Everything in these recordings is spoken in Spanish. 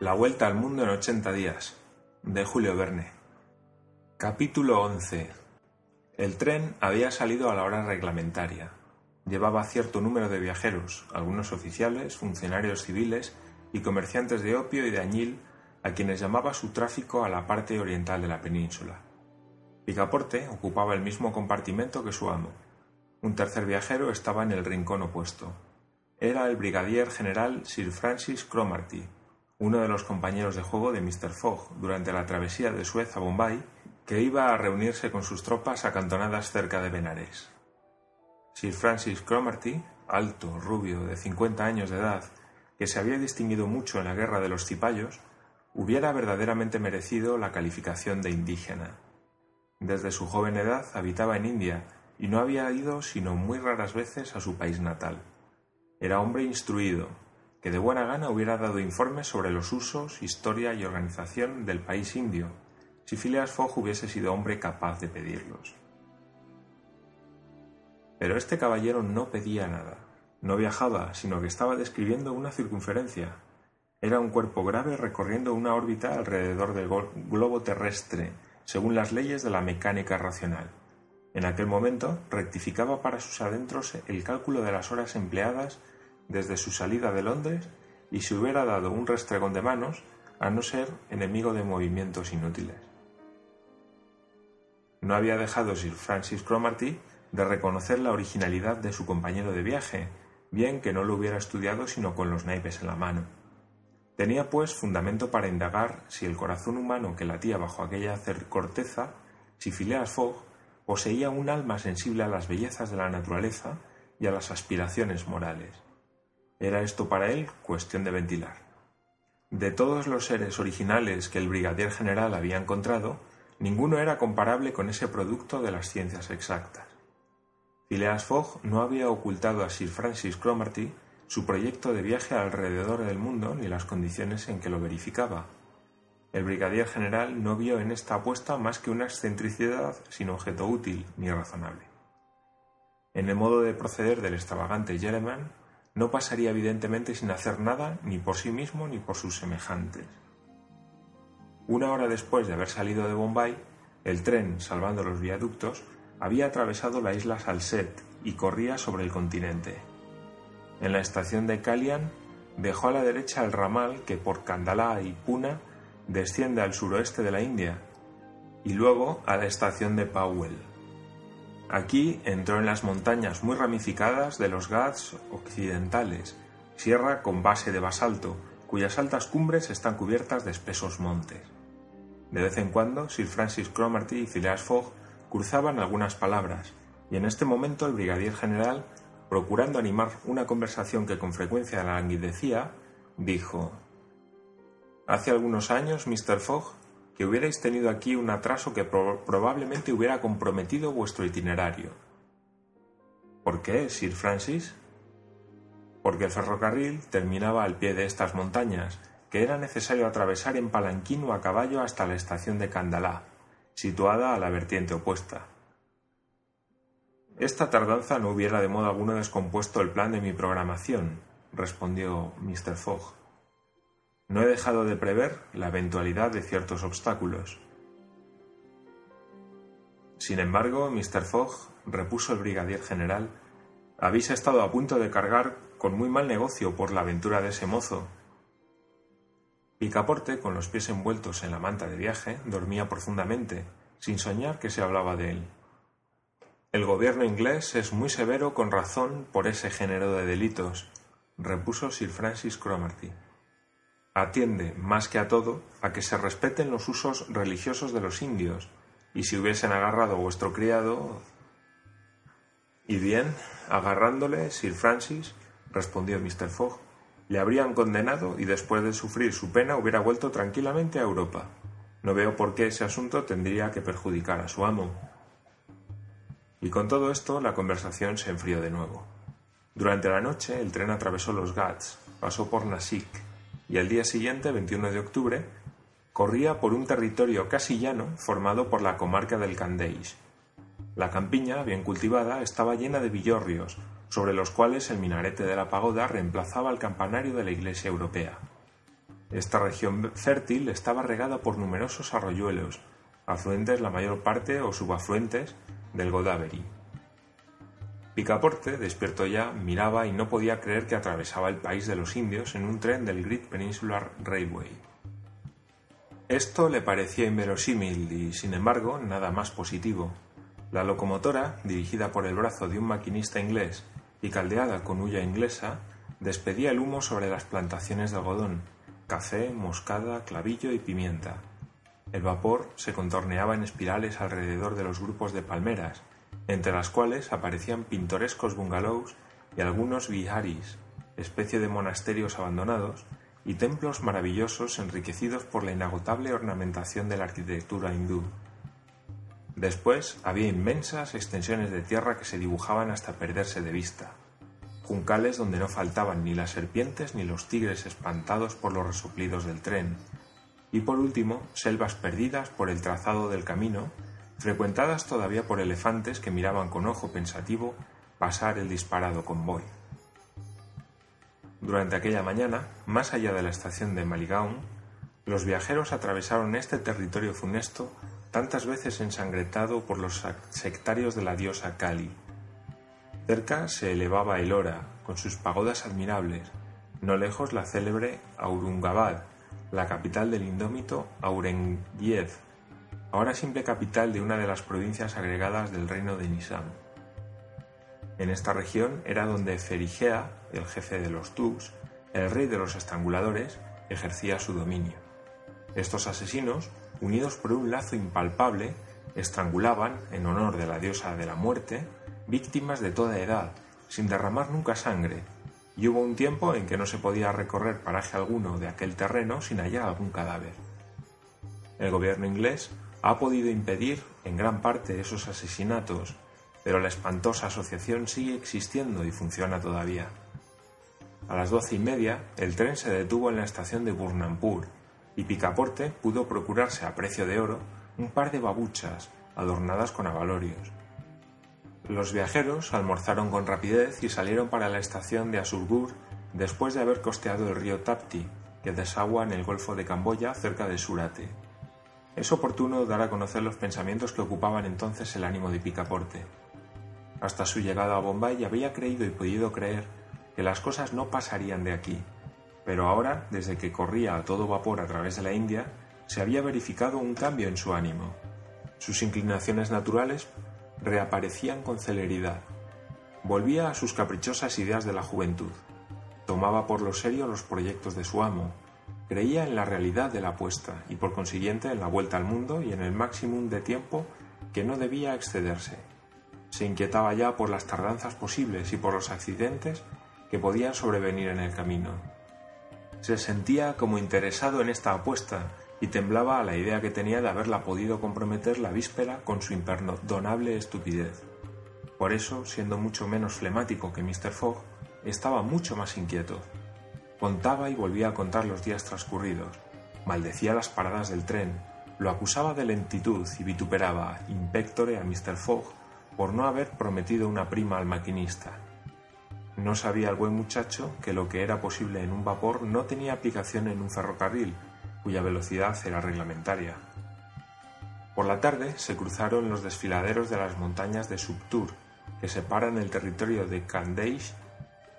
La vuelta al mundo en 80 días, de Julio Verne. Capítulo 11. El tren había salido a la hora reglamentaria. Llevaba cierto número de viajeros, algunos oficiales, funcionarios civiles y comerciantes de opio y de añil, a quienes llamaba su tráfico a la parte oriental de la península. Picaporte ocupaba el mismo compartimento que su amo. Un tercer viajero estaba en el rincón opuesto. Era el brigadier general Sir Francis Cromarty, uno de los compañeros de juego de Mr. Fogg durante la travesía de Suez a Bombay, que iba a reunirse con sus tropas acantonadas cerca de Benares. Sir Francis Cromarty, alto, rubio, de cincuenta años de edad, que se había distinguido mucho en la guerra de los cipayos, hubiera verdaderamente merecido la calificación de indígena. Desde su joven edad habitaba en India y no había ido sino muy raras veces a su país natal. Era hombre instruido, que de buena gana hubiera dado informes sobre los usos, historia y organización del país indio, si Phileas Fogg hubiese sido hombre capaz de pedirlos. Pero este caballero no pedía nada, no viajaba, sino que estaba describiendo una circunferencia. Era un cuerpo grave recorriendo una órbita alrededor del globo terrestre, según las leyes de la mecánica racional. En aquel momento rectificaba para sus adentros el cálculo de las horas empleadas desde su salida de Londres y se hubiera dado un restregón de manos a no ser enemigo de movimientos inútiles. No había dejado Sir Francis Cromarty de reconocer la originalidad de su compañero de viaje, bien que no lo hubiera estudiado sino con los naipes en la mano. Tenía, pues, fundamento para indagar si el corazón humano que latía bajo aquella corteza, si Phileas Fogg poseía un alma sensible a las bellezas de la naturaleza y a las aspiraciones morales. Era esto para él cuestión de ventilar. De todos los seres originales que el brigadier general había encontrado, ninguno era comparable con ese producto de las ciencias exactas. Phileas Fogg no había ocultado a Sir Francis Cromarty su proyecto de viaje alrededor del mundo ni las condiciones en que lo verificaba. El brigadier general no vio en esta apuesta más que una excentricidad sin objeto útil ni razonable. En el modo de proceder del extravagante Gentleman no pasaría evidentemente sin hacer nada ni por sí mismo ni por sus semejantes. Una hora después de haber salido de Bombay, el tren, salvando los viaductos, había atravesado la isla Salset y corría sobre el continente. En la estación de Kalian dejó a la derecha el ramal que por Kandalá y Puna desciende al suroeste de la India, y luego a la estación de Powell. Aquí entró en las montañas muy ramificadas de los Ghats occidentales, sierra con base de basalto, cuyas altas cumbres están cubiertas de espesos montes. De vez en cuando, Sir Francis Cromarty y Phileas Fogg cruzaban algunas palabras, y en este momento el brigadier general, procurando animar una conversación que con frecuencia languidecía, dijo Hace algunos años, Mr. Fogg, que hubierais tenido aquí un atraso que probablemente hubiera comprometido vuestro itinerario. ¿Por qué, Sir Francis? Porque el ferrocarril terminaba al pie de estas montañas, que era necesario atravesar en palanquín o a caballo hasta la estación de Candalá, situada a la vertiente opuesta. Esta tardanza no hubiera de modo alguno descompuesto el plan de mi programación, respondió Mr. Fogg. No he dejado de prever la eventualidad de ciertos obstáculos. Sin embargo, Mr. Fogg, repuso el brigadier general, habéis estado a punto de cargar con muy mal negocio por la aventura de ese mozo. Picaporte, con los pies envueltos en la manta de viaje, dormía profundamente, sin soñar que se hablaba de él. El gobierno inglés es muy severo con razón por ese género de delitos, repuso Sir Francis Cromarty atiende, más que a todo, a que se respeten los usos religiosos de los indios, y si hubiesen agarrado a vuestro criado. Y bien, agarrándole, Sir Francis, respondió Mr. Fogg, le habrían condenado y después de sufrir su pena hubiera vuelto tranquilamente a Europa. No veo por qué ese asunto tendría que perjudicar a su amo. Y con todo esto la conversación se enfrió de nuevo. Durante la noche el tren atravesó los Ghats, pasó por Nasik, y al día siguiente, 21 de octubre, corría por un territorio casi llano formado por la comarca del Candeix. La campiña, bien cultivada, estaba llena de villorrios, sobre los cuales el minarete de la pagoda reemplazaba el campanario de la iglesia europea. Esta región fértil estaba regada por numerosos arroyuelos, afluentes la mayor parte o subafluentes del Godavery. Picaporte, despierto ya, miraba y no podía creer que atravesaba el país de los indios en un tren del Great Peninsular Railway. Esto le parecía inverosímil y, sin embargo, nada más positivo. La locomotora, dirigida por el brazo de un maquinista inglés y caldeada con hulla inglesa, despedía el humo sobre las plantaciones de algodón, café, moscada, clavillo y pimienta. El vapor se contorneaba en espirales alrededor de los grupos de palmeras, entre las cuales aparecían pintorescos bungalows y algunos viharis, especie de monasterios abandonados, y templos maravillosos enriquecidos por la inagotable ornamentación de la arquitectura hindú. Después había inmensas extensiones de tierra que se dibujaban hasta perderse de vista, juncales donde no faltaban ni las serpientes ni los tigres espantados por los resoplidos del tren, y por último selvas perdidas por el trazado del camino, frecuentadas todavía por elefantes que miraban con ojo pensativo pasar el disparado convoy. Durante aquella mañana, más allá de la estación de Maligaon, los viajeros atravesaron este territorio funesto tantas veces ensangretado por los sectarios de la diosa Kali. Cerca se elevaba Elora, con sus pagodas admirables, no lejos la célebre Aurungabad, la capital del indómito Aurengzeb, ahora simple capital de una de las provincias agregadas del reino de Nizam. En esta región era donde Ferigea, el jefe de los Tugs, el rey de los estranguladores, ejercía su dominio. Estos asesinos, unidos por un lazo impalpable, estrangulaban, en honor de la diosa de la muerte, víctimas de toda edad, sin derramar nunca sangre, y hubo un tiempo en que no se podía recorrer paraje alguno de aquel terreno sin hallar algún cadáver. El gobierno inglés ha podido impedir en gran parte esos asesinatos, pero la espantosa asociación sigue existiendo y funciona todavía. A las doce y media, el tren se detuvo en la estación de Burnampur y Picaporte pudo procurarse a precio de oro un par de babuchas adornadas con avalorios. Los viajeros almorzaron con rapidez y salieron para la estación de Asurgur después de haber costeado el río Tapti, que desagua en el Golfo de Camboya cerca de Surate. Es oportuno dar a conocer los pensamientos que ocupaban entonces el ánimo de Picaporte. Hasta su llegada a Bombay había creído y podido creer que las cosas no pasarían de aquí, pero ahora, desde que corría a todo vapor a través de la India, se había verificado un cambio en su ánimo. Sus inclinaciones naturales reaparecían con celeridad. Volvía a sus caprichosas ideas de la juventud. Tomaba por lo serio los proyectos de su amo. Creía en la realidad de la apuesta y por consiguiente en la vuelta al mundo y en el máximo de tiempo que no debía excederse. Se inquietaba ya por las tardanzas posibles y por los accidentes que podían sobrevenir en el camino. Se sentía como interesado en esta apuesta y temblaba a la idea que tenía de haberla podido comprometer la víspera con su imperdonable estupidez. Por eso, siendo mucho menos flemático que Mr. Fogg, estaba mucho más inquieto. Contaba y volvía a contar los días transcurridos, maldecía las paradas del tren, lo acusaba de lentitud y vituperaba in pectore a Mr. Fogg por no haber prometido una prima al maquinista. No sabía el buen muchacho que lo que era posible en un vapor no tenía aplicación en un ferrocarril, cuya velocidad era reglamentaria. Por la tarde se cruzaron los desfiladeros de las montañas de Subtur, que separan el territorio de Kandeish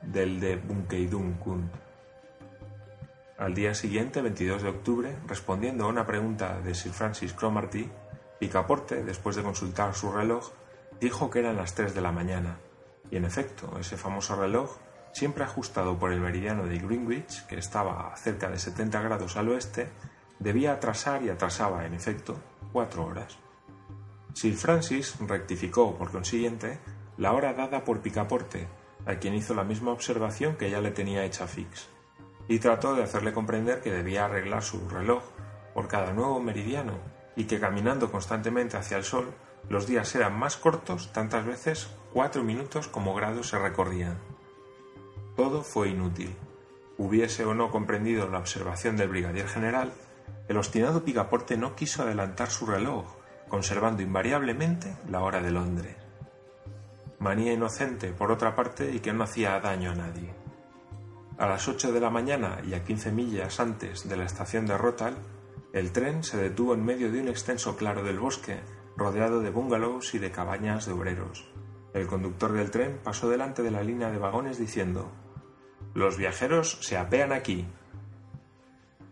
del de Bunkeidun Al día siguiente, 22 de octubre, respondiendo a una pregunta de Sir Francis Cromarty, Picaporte, después de consultar su reloj, dijo que eran las 3 de la mañana. Y en efecto, ese famoso reloj siempre ajustado por el meridiano de Greenwich, que estaba a cerca de 70 grados al oeste, debía atrasar y atrasaba, en efecto, cuatro horas. Sir Francis rectificó, por consiguiente, la hora dada por Picaporte, a quien hizo la misma observación que ya le tenía hecha Fix, y trató de hacerle comprender que debía arreglar su reloj por cada nuevo meridiano y que caminando constantemente hacia el sol, los días eran más cortos tantas veces cuatro minutos como grados se recorrían. Todo fue inútil. Hubiese o no comprendido la observación del brigadier general, el obstinado Picaporte no quiso adelantar su reloj, conservando invariablemente la hora de Londres. Manía inocente, por otra parte, y que no hacía daño a nadie. A las ocho de la mañana y a quince millas antes de la estación de Rotal, el tren se detuvo en medio de un extenso claro del bosque, rodeado de bungalows y de cabañas de obreros. El conductor del tren pasó delante de la línea de vagones diciendo Los viajeros se apean aquí.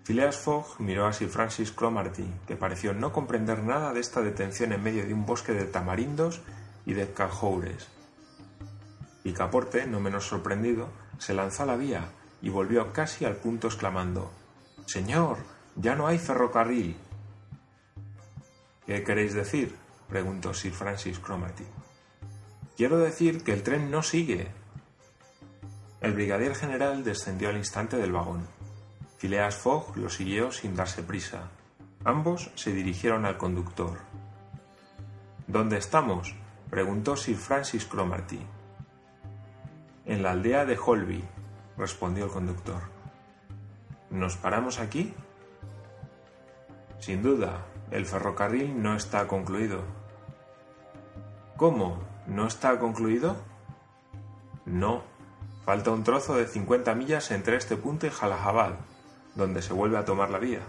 Phileas Fogg miró a Sir Francis Cromarty, que pareció no comprender nada de esta detención en medio de un bosque de tamarindos y de cajoures. Picaporte, no menos sorprendido, se lanzó a la vía y volvió casi al punto exclamando Señor, ya no hay ferrocarril. ¿Qué queréis decir? preguntó Sir Francis Cromarty. Quiero decir que el tren no sigue. El brigadier general descendió al instante del vagón. Phileas Fogg lo siguió sin darse prisa. Ambos se dirigieron al conductor. ¿Dónde estamos? preguntó Sir Francis Cromarty. En la aldea de Holby, respondió el conductor. ¿Nos paramos aquí? Sin duda, el ferrocarril no está concluido. ¿Cómo? ¿No está concluido? No. Falta un trozo de 50 millas entre este punto y Jalajabad, donde se vuelve a tomar la vía.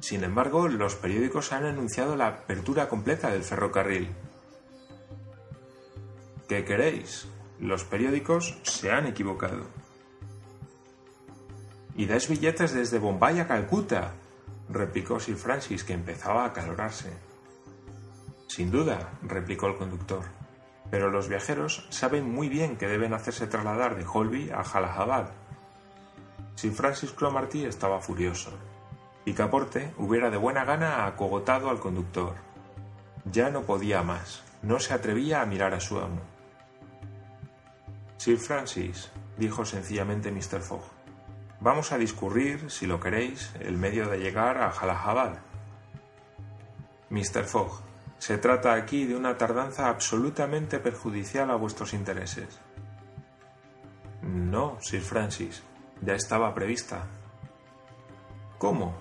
Sin embargo, los periódicos han anunciado la apertura completa del ferrocarril. ¿Qué queréis? Los periódicos se han equivocado. Y dais billetes desde Bombay a Calcuta, replicó Sir Francis, que empezaba a acalorarse. Sin duda, replicó el conductor, pero los viajeros saben muy bien que deben hacerse trasladar de Holby a Jalajabad. Sir Francis Cromarty estaba furioso. Picaporte hubiera de buena gana acogotado al conductor. Ya no podía más, no se atrevía a mirar a su amo. Sir Francis, dijo sencillamente Mr. Fogg, vamos a discurrir, si lo queréis, el medio de llegar a Jalajabad. Mr. Fogg, se trata aquí de una tardanza absolutamente perjudicial a vuestros intereses. No, Sir Francis, ya estaba prevista. ¿Cómo?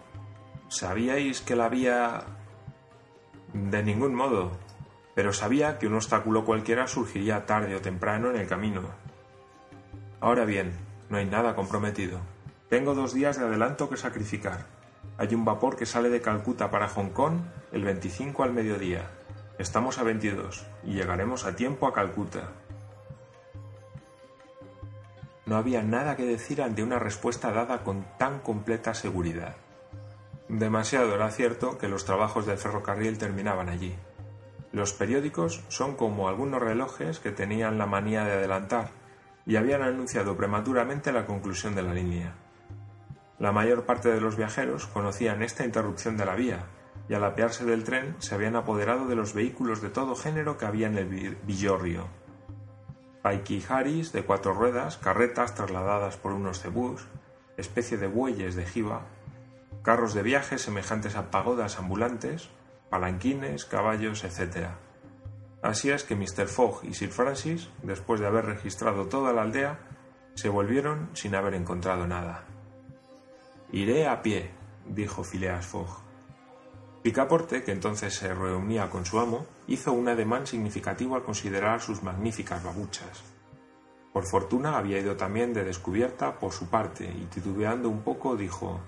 ¿Sabíais que la vía... De ningún modo, pero sabía que un obstáculo cualquiera surgiría tarde o temprano en el camino. Ahora bien, no hay nada comprometido. Tengo dos días de adelanto que sacrificar. Hay un vapor que sale de Calcuta para Hong Kong el 25 al mediodía. Estamos a 22 y llegaremos a tiempo a Calcuta. No había nada que decir ante una respuesta dada con tan completa seguridad. Demasiado era cierto que los trabajos del ferrocarril terminaban allí. Los periódicos son como algunos relojes que tenían la manía de adelantar y habían anunciado prematuramente la conclusión de la línea. La mayor parte de los viajeros conocían esta interrupción de la vía y al apearse del tren se habían apoderado de los vehículos de todo género que había en el Villorrio. Paiquijaris de cuatro ruedas, carretas trasladadas por unos cebús, especie de bueyes de jiba, carros de viaje semejantes a pagodas ambulantes, palanquines, caballos, etc. Así es que Mr. Fogg y Sir Francis, después de haber registrado toda la aldea, se volvieron sin haber encontrado nada. Iré a pie, dijo Phileas Fogg. Picaporte, que entonces se reunía con su amo, hizo un ademán significativo al considerar sus magníficas babuchas. Por fortuna había ido también de descubierta por su parte y titubeando un poco dijo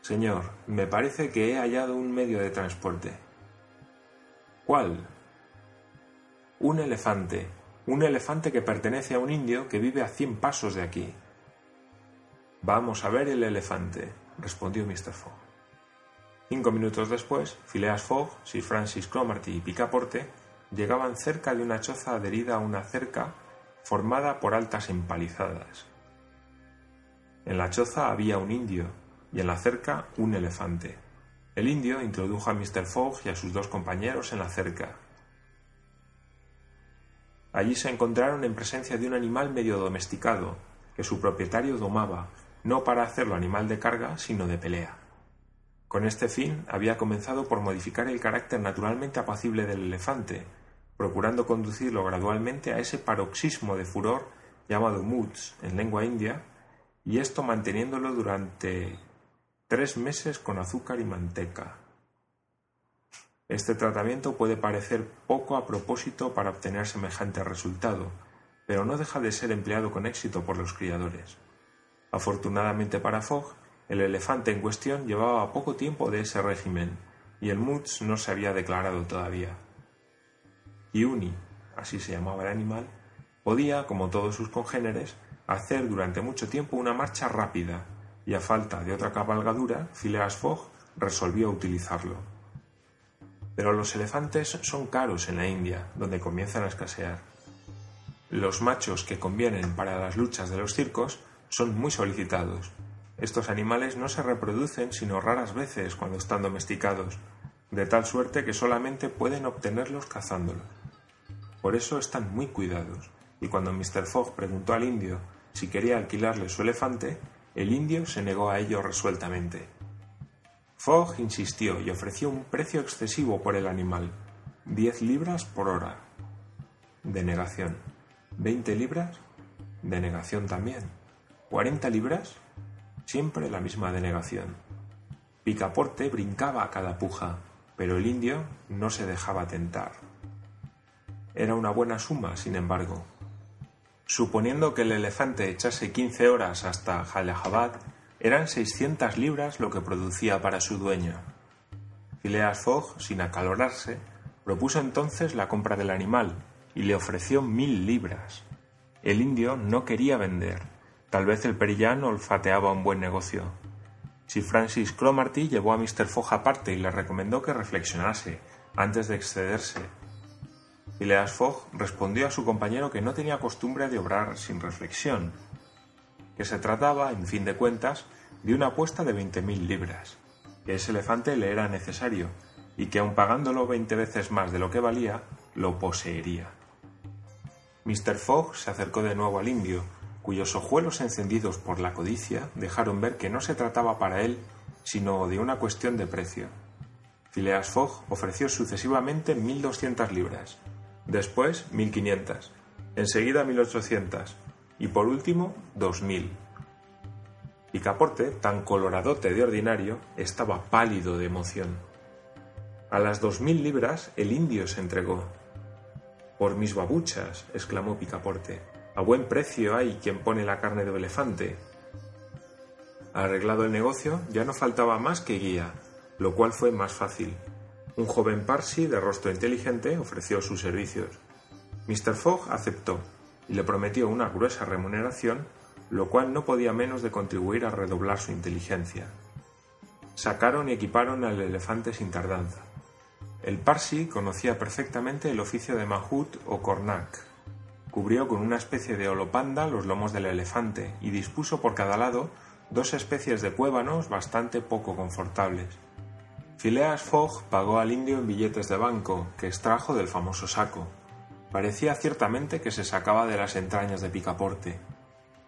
Señor, me parece que he hallado un medio de transporte. ¿Cuál? Un elefante. Un elefante que pertenece a un indio que vive a cien pasos de aquí. Vamos a ver el elefante, respondió Mr. Fogg. Cinco minutos después, Phileas Fogg, Sir Francis Cromarty y Picaporte llegaban cerca de una choza adherida a una cerca formada por altas empalizadas. En la choza había un indio, y en la cerca un elefante. El indio introdujo a Mr. Fogg y a sus dos compañeros en la cerca. Allí se encontraron en presencia de un animal medio domesticado, que su propietario domaba, no para hacerlo animal de carga, sino de pelea. Con este fin había comenzado por modificar el carácter naturalmente apacible del elefante, procurando conducirlo gradualmente a ese paroxismo de furor llamado moods en lengua india, y esto manteniéndolo durante Tres meses con azúcar y manteca. Este tratamiento puede parecer poco a propósito para obtener semejante resultado, pero no deja de ser empleado con éxito por los criadores. Afortunadamente para Fogg, el elefante en cuestión llevaba poco tiempo de ese régimen y el Mutz no se había declarado todavía. Iuni, así se llamaba el animal, podía, como todos sus congéneres, hacer durante mucho tiempo una marcha rápida y a falta de otra cabalgadura, Phileas Fogg resolvió utilizarlo. Pero los elefantes son caros en la India, donde comienzan a escasear. Los machos que convienen para las luchas de los circos son muy solicitados. Estos animales no se reproducen sino raras veces cuando están domesticados, de tal suerte que solamente pueden obtenerlos cazándolos. Por eso están muy cuidados, y cuando Mr. Fogg preguntó al indio si quería alquilarle su elefante, el indio se negó a ello resueltamente. Fogg insistió y ofreció un precio excesivo por el animal, diez libras por hora. Denegación. ¿Veinte libras? Denegación también. ¿Cuarenta libras? Siempre la misma denegación. Picaporte brincaba a cada puja, pero el indio no se dejaba tentar. Era una buena suma, sin embargo. Suponiendo que el elefante echase quince horas hasta Jalajabad, eran 600 libras lo que producía para su dueño. Phileas Fogg, sin acalorarse, propuso entonces la compra del animal y le ofreció mil libras. El indio no quería vender. Tal vez el perillán olfateaba un buen negocio. Sir Francis Cromarty llevó a Mr. Fogg aparte y le recomendó que reflexionase antes de excederse. Phileas Fogg respondió a su compañero que no tenía costumbre de obrar sin reflexión, que se trataba, en fin de cuentas, de una apuesta de veinte mil libras, que ese elefante le era necesario y que aun pagándolo veinte veces más de lo que valía, lo poseería. Mr. Fogg se acercó de nuevo al indio, cuyos ojuelos encendidos por la codicia dejaron ver que no se trataba para él sino de una cuestión de precio. Phileas Fogg ofreció sucesivamente mil doscientas libras, después mil quinientas, enseguida mil ochocientas, y por último dos mil. Picaporte, tan coloradote de ordinario, estaba pálido de emoción. A las dos mil libras el indio se entregó. Por mis babuchas, exclamó Picaporte, a buen precio hay quien pone la carne de elefante. Arreglado el negocio, ya no faltaba más que guía, lo cual fue más fácil. Un joven parsi de rostro inteligente ofreció sus servicios. Mr. Fogg aceptó y le prometió una gruesa remuneración, lo cual no podía menos de contribuir a redoblar su inteligencia. Sacaron y equiparon al elefante sin tardanza. El Parsi conocía perfectamente el oficio de Mahut o Cornac. Cubrió con una especie de holopanda los lomos del elefante y dispuso por cada lado dos especies de cuévanos bastante poco confortables. Phileas Fogg pagó al indio en billetes de banco que extrajo del famoso saco, Parecía ciertamente que se sacaba de las entrañas de Picaporte.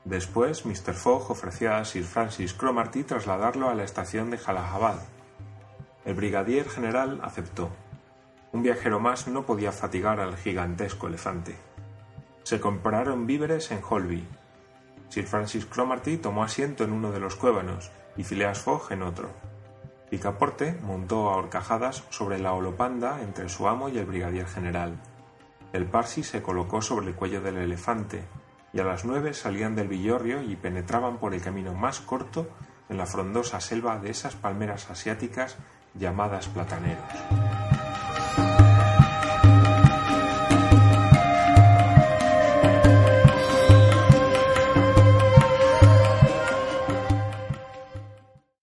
Después, Mr. Fogg ofreció a Sir Francis Cromarty trasladarlo a la estación de Jalajabad. El brigadier general aceptó. Un viajero más no podía fatigar al gigantesco elefante. Se compraron víveres en Holby. Sir Francis Cromarty tomó asiento en uno de los cuévanos y Phileas Fogg en otro. Picaporte montó a horcajadas sobre la holopanda entre su amo y el brigadier general. El Parsi se colocó sobre el cuello del elefante, y a las nueve salían del villorrio y penetraban por el camino más corto en la frondosa selva de esas palmeras asiáticas llamadas plataneros.